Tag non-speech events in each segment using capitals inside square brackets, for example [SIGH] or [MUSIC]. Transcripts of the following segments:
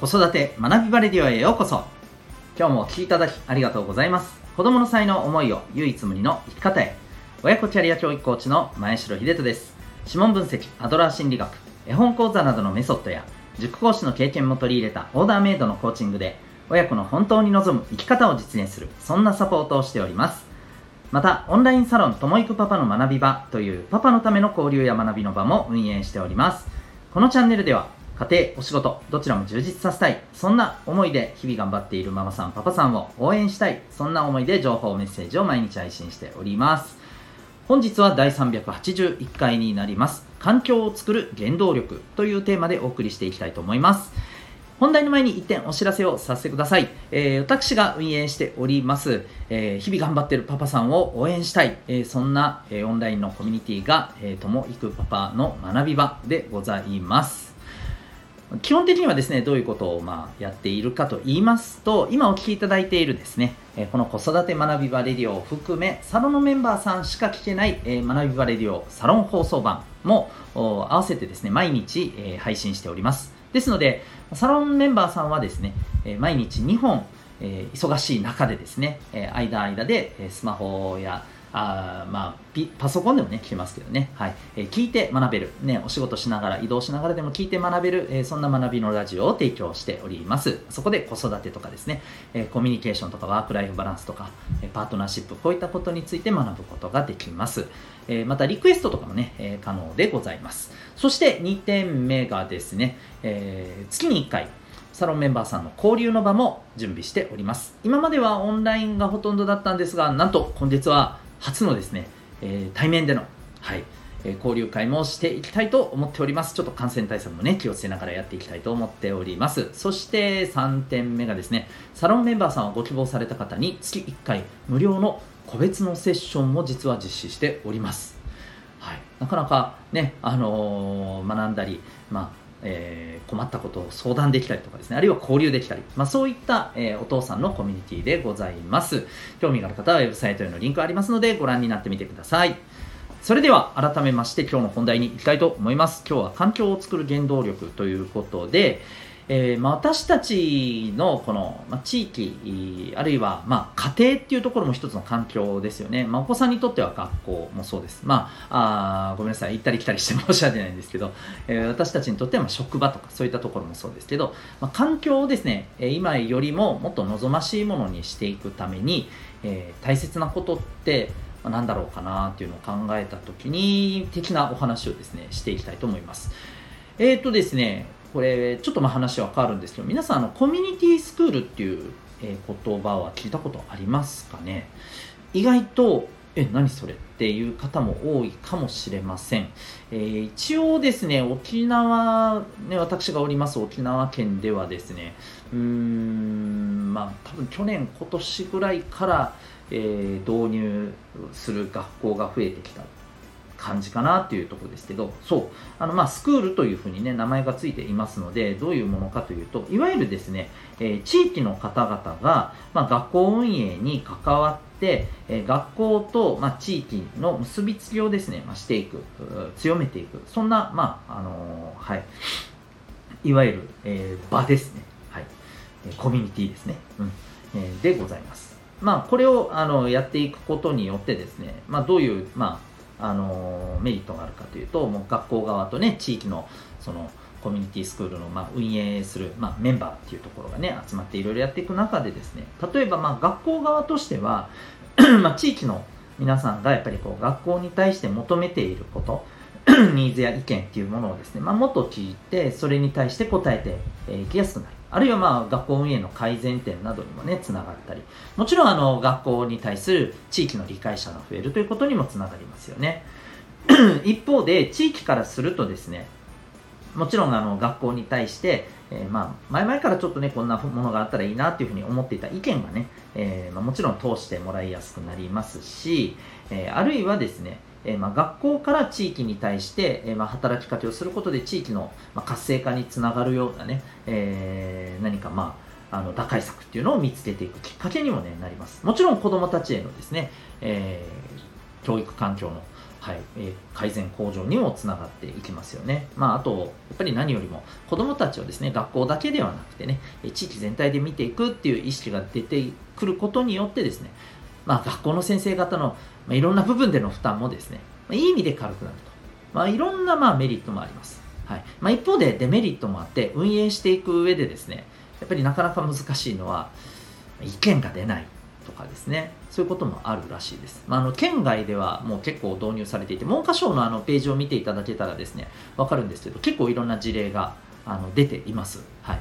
子育て学びバレディオへようこそ。今日もお聴きいただきありがとうございます。子供の才能思いを唯一無二の生き方へ。親子キャリア教育コーチの前城秀人です。指紋分析アドラー心理学絵本講座などのメソッドや塾講師の経験も取り入れたオーダーメイドのコーチングで親子の本当に望む生き方を実現するそんなサポートをしております。またオンラインサロンともいくパパの学び場というパパのための交流や学びの場も運営しております。このチャンネルでは家庭、お仕事、どちらも充実させたい。そんな思いで日々頑張っているママさん、パパさんを応援したい。そんな思いで情報、メッセージを毎日配信しております。本日は第381回になります。環境を作る原動力というテーマでお送りしていきたいと思います。本題の前に一点お知らせをさせてください。えー、私が運営しております、えー、日々頑張っているパパさんを応援したい、えー、そんな、えオンラインのコミュニティが、えー、ともいくパパの学び場でございます。基本的にはですね、どういうことをまあやっているかと言いますと、今お聞きいただいているですね、この子育て学び場レディオを含め、サロンのメンバーさんしか聞けない学び場レディオサロン放送版も合わせてですね、毎日配信しております。ですので、サロンメンバーさんはですね、毎日2本、忙しい中でですね、間間でスマホやあまあ、パソコンでもね、聞けますけどね、はいえー、聞いて学べる、ね、お仕事しながら、移動しながらでも聞いて学べる、えー、そんな学びのラジオを提供しております。そこで子育てとかですね、えー、コミュニケーションとかワークライフバランスとか、えパートナーシップ、こういったことについて学ぶことができます。えまた、リクエストとかもね、え可能でございます。そして2点目がですね、え月に1回、サロンメンバーさんの交流の場も準備しております。今まではオンラインがほとんどだったんですが、なんと本日は初のですね、えー、対面での、はい、えー、交流会もしていきたいと思っております。ちょっと感染対策もね、気をつけながらやっていきたいと思っております。そして3点目がですね、サロンメンバーさんをご希望された方に月1回無料の個別のセッションも実は実施しております。はい、なかなかね、あのー、学んだり、まあえー、困ったことを相談できたりとかですね、あるいは交流できたり、まあ、そういった、えー、お父さんのコミュニティでございます。興味がある方はウェブサイトへのリンクありますのでご覧になってみてください。それでは改めまして今日の本題に行きたいと思います。今日は環境を作る原動力ということで、えー、まあ、私たちのこの、まあ、地域、あるいは、まあ、家庭っていうところも一つの環境ですよね。まあ、お子さんにとっては学校もそうです。まあ、あごめんなさい、行ったり来たりして申し訳ないんですけど、えー、私たちにとってはま職場とかそういったところもそうですけど、ま環境をですね、今よりももっと望ましいものにしていくために、えー、大切なことって、何だろうかなっていうのを考えた時に的なお話をですねしていきたいと思います。えっ、ー、とですねこれちょっとまあ話は変わるんですけど皆さんあのコミュニティスクールっていう、言葉は聞いたことありますかね？意外とえ何それっていう方も多いかもしれません、えー、一応ですね沖縄、ね、私がおります沖縄県ではですねうーんまあ多分去年今年ぐらいから、えー、導入する学校が増えてきた。感じかなっていうところですけど、そう、あの、まあ、スクールというふうにね、名前がついていますので、どういうものかというと、いわゆるですね、えー、地域の方々が、まあ、学校運営に関わって、えー、学校と、まあ、地域の結びつきをですね、まあ、していく、強めていく、そんな、まあ、あのー、はい、いわゆる、えー、場ですね。はい。コミュニティですね。うん。えー、でございます。まあ、これをあのやっていくことによってですね、まあ、どういう、まあ、あのメリットがあるかというともう学校側とね地域のそのコミュニティスクールの、ま、運営する、ま、メンバーっていうところがね集まっていろいろやっていく中でですね例えば、ま、学校側としては [CLEARS THROAT] ま、地域の皆さんがやっぱりこう学校に対して求めていること [CLEARS THROAT] ニーズや意見っていうものをですね、まあ、もっと聞いてそれに対して答えていきやすくなる。あるいはまあ学校運営の改善点などにもね、つながったり、もちろんあの学校に対する地域の理解者が増えるということにもつながりますよね。[CLEARS THROAT] 一方で、地域からするとですね、もちろんあの学校に対して、えー、まあ前々からちょっとね、こんなものがあったらいいなっていうふうに思っていた意見がね、えー、まあ、もちろん通してもらいやすくなりますし、えー、あるいはですね、えー、まあ、学校から地域に対して、えー、まあ、働きかけをすることで地域の、ま活性化につながるようなね、えー、何かまあ、の打開策っていうのを見つけていくきっかけにも、ね、なります。もちろん子どもたちへのですね、え教育環境のはいえ、改善向上にもつながっていきますよね。まあ、あと、やっぱり何よりも子どもたちをですね、学校だけではなくてね、地域全体で見ていくっていう意識が出てくることによってですね、まあ、学校の先生方の、まあ、いろんな部分での負担もですね、まあ、いい意味で軽くなると。まあ、いろんなまあメリットもあります。はいまあ、一方でデメリットもあって、運営していく上でですね、やっぱりなかなか難しいのは、意見が出ないとかですね、そういうこともあるらしいです。まあ、あの県外ではもう結構導入されていて、文科省のあのページを見ていただけたらですね、わかるんですけど、結構いろんな事例があの出ています。はい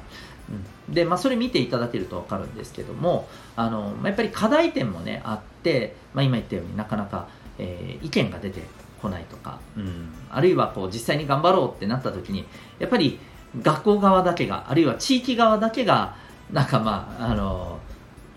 うん、で、まあ、それ見ていただけるとわかるんですけども、あのまあ、やっぱり課題点もね、あって、まあ、今言ったようになかなか、えー、意見が出てこないとか、うん、あるいはこう実際に頑張ろうってなった時に、やっぱり学校側だけが、あるいは地域側だけが、なんかまあ、あの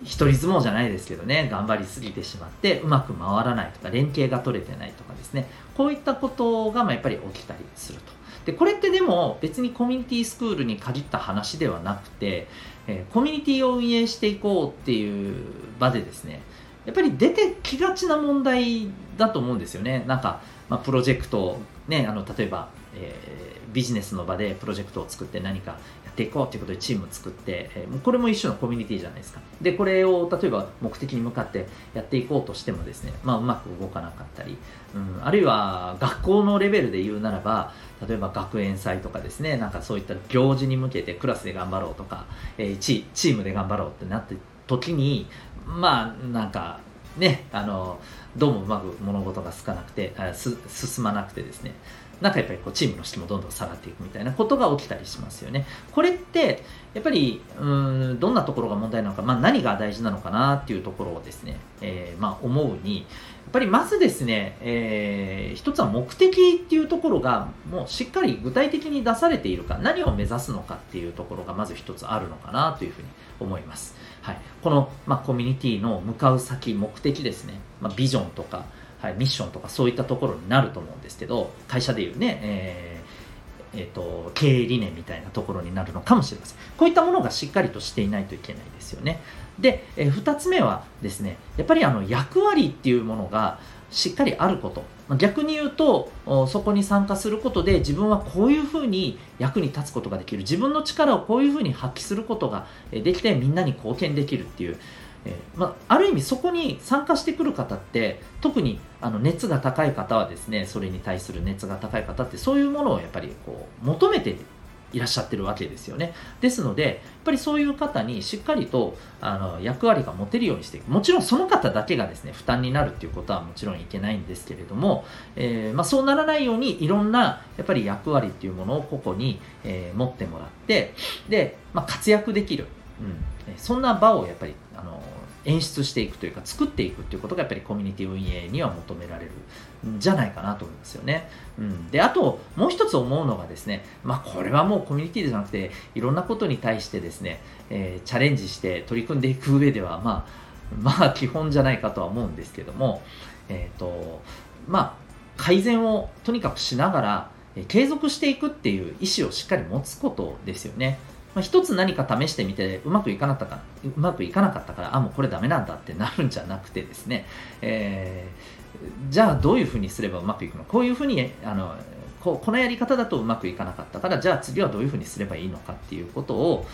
一人相撲じゃないですけどね頑張りすぎてしまってうまく回らないとか連携が取れてないとかですねこういったことがまあやっぱり起きたりするとでこれってでも別にコミュニティスクールに限った話ではなくて、えー、コミュニティを運営していこうっていう場でですねやっぱり出てきがちな問題だと思うんですよね。なんか、まあ、プロジェクトねあの例えば、えー、ビジネスの場でプロジェクトを作って何かっていこうということでチームを作って、えー、これも一種のコミュニティじゃないですか。で、これを例えば目的に向かってやっていこうとしてもですね、まあ、うまく動かなかったり、うん、あるいは学校のレベルで言うならば、例えば学園祭とかですね、なんかそういった行事に向けてクラスで頑張ろうとか、えー、チチームで頑張ろうってなって時に、まあ、なんか、ね、あの、どうもうまく物事がつかなくて、進まなくてですね、なんかやっぱりこうチームの士気もどんどん下がっていくみたいなことが起きたりしますよね。これってやっぱりうんどんなところが問題なのか、まあ、何が大事なのかなっていうところをですね、えー、まあ、思うにやっぱりまずですね、えー、一つは目的っていうところがもうしっかり具体的に出されているか何を目指すのかっていうところがまず一つあるのかなというふうに思います。はい、この、まあ、コミュニティの向かう先目的ですね、まあ、ビジョンとかはい、ミッションとかそういったところになると思うんですけど会社でいうね、えーえーと、経営理念みたいなところになるのかもしれません。こういったものがしっかりとしていないといけないですよね。で、えー、2つ目はですねやっぱりあの役割っていうものがしっかりあること。逆に言うとそこに参加することで自分はこういうふうに役に立つことができる。自分の力をこういうふうに発揮することができてみんなに貢献できるっていうえー、まあ、ある意味そこに参加してくる方って特にあの熱が高い方はですねそれに対する熱が高い方ってそういうものをやっぱりこう求めていらっしゃってるわけですよね。ですのでやっぱりそういう方にしっかりとあの役割が持てるようにしていく。もちろんその方だけがですね負担になるっていうことはもちろんいけないんですけれども、えー、まあ、そうならないようにいろんなやっぱり役割っていうものを個々に、えー、持ってもらってで、まあ、活躍できる、うん、そんな場をやっぱり演出していくというか作っていくということがやっぱりコミュニティ運営には求められるんじゃないかなと思いますよね。うん、であともう一つ思うのがですね、まあ、これはもうコミュニティじゃなくていろんなことに対してですね、えー、チャレンジして取り組んでいく上ではまあまあ基本じゃないかとは思うんですけども、えっ、ー、とまあ改善をとにかくしながら継続していくっていう意思をしっかり持つことですよね。まあ、一つ何か試してみてうまくいかなかったかうまくいかなかったからあもうこれダメなんだってなるんじゃなくてですね、えー、じゃあどういうふうにすればうまくいくの？こういうふうにあのここのやり方だとうまくいかなかったからじゃあ次はどういうふうにすればいいのかっていうことを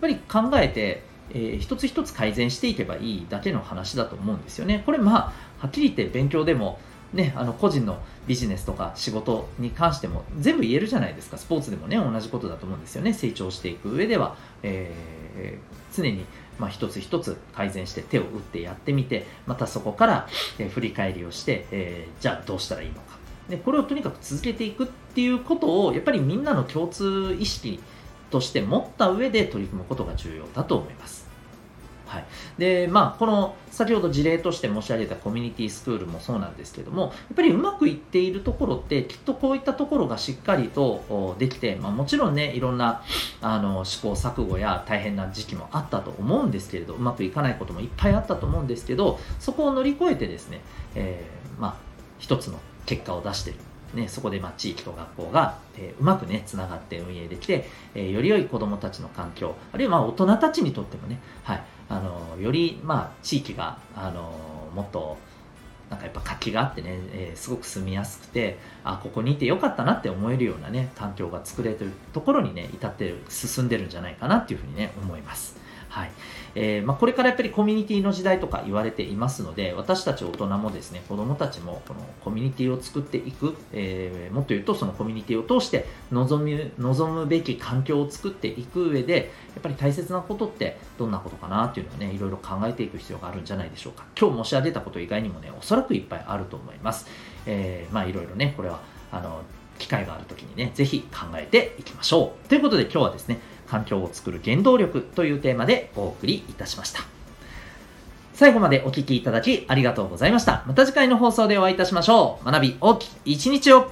やっぱり考えて、えー、一つ一つ改善していけばいいだけの話だと思うんですよね。これまあはっきり言って勉強でもね、あの個人のビジネスとか仕事に関しても全部言えるじゃないですか。スポーツでもね同じことだと思うんですよね。成長していく上では、えー、常にまあ、一つ一つ改善して手を打ってやってみてまたそこから、え振り返りをして、えー、じゃあどうしたらいいのか。でこれをとにかく続けていくっていうことをやっぱりみんなの共通意識として持った上で取り組むことが重要だと思います。はい。でまあ、この先ほど事例として申し上げたコミュニティスクールもそうなんですけどもやっぱりうまくいっているところってきっとこういったところがしっかりとできて、まあ、もちろんねいろんなあの試行錯誤や大変な時期もあったと思うんですけれどうまくいかないこともいっぱいあったと思うんですけどそこを乗り越えてですね、えー、まあ、一つの結果を出している。ね、そこでま地域と学校が、えー、うまくねつながって運営できて、えー、より良い子どもたちの環境あるいはま大人たちにとってもね、はい、あのよりまあ地域があのもっとなんかやっぱ活気があってね、えー、すごく住みやすくて、あ、ここにいてよかったなって思えるようなね、環境が作れてるところにね、至ってる、進んでるんじゃないかなっていうふうにね、思います。はい。えー、まあ、これからやっぱりコミュニティの時代とか言われていますので、私たち大人もですね、子供たちもこのコミュニティを作っていく、えー、もっと言うとそのコミュニティを通して望む、望むべき環境を作っていく上で、やっぱり大切なことってどんなことかなっていうのをね、いろいろ考えていく必要があるんじゃないでしょうか。今日申し上げたこと以外にもね、おそらくいっぱいあると思います。えー、まあいろいろね、これは、あの、機会がある時にね、ぜひ考えていきましょう。ということで今日はですね、環境を作る原動力というテーマでお送りいたしました。最後までお聴きいただきありがとうございました。また次回の放送でお会いいたしましょう。学び大きい一日を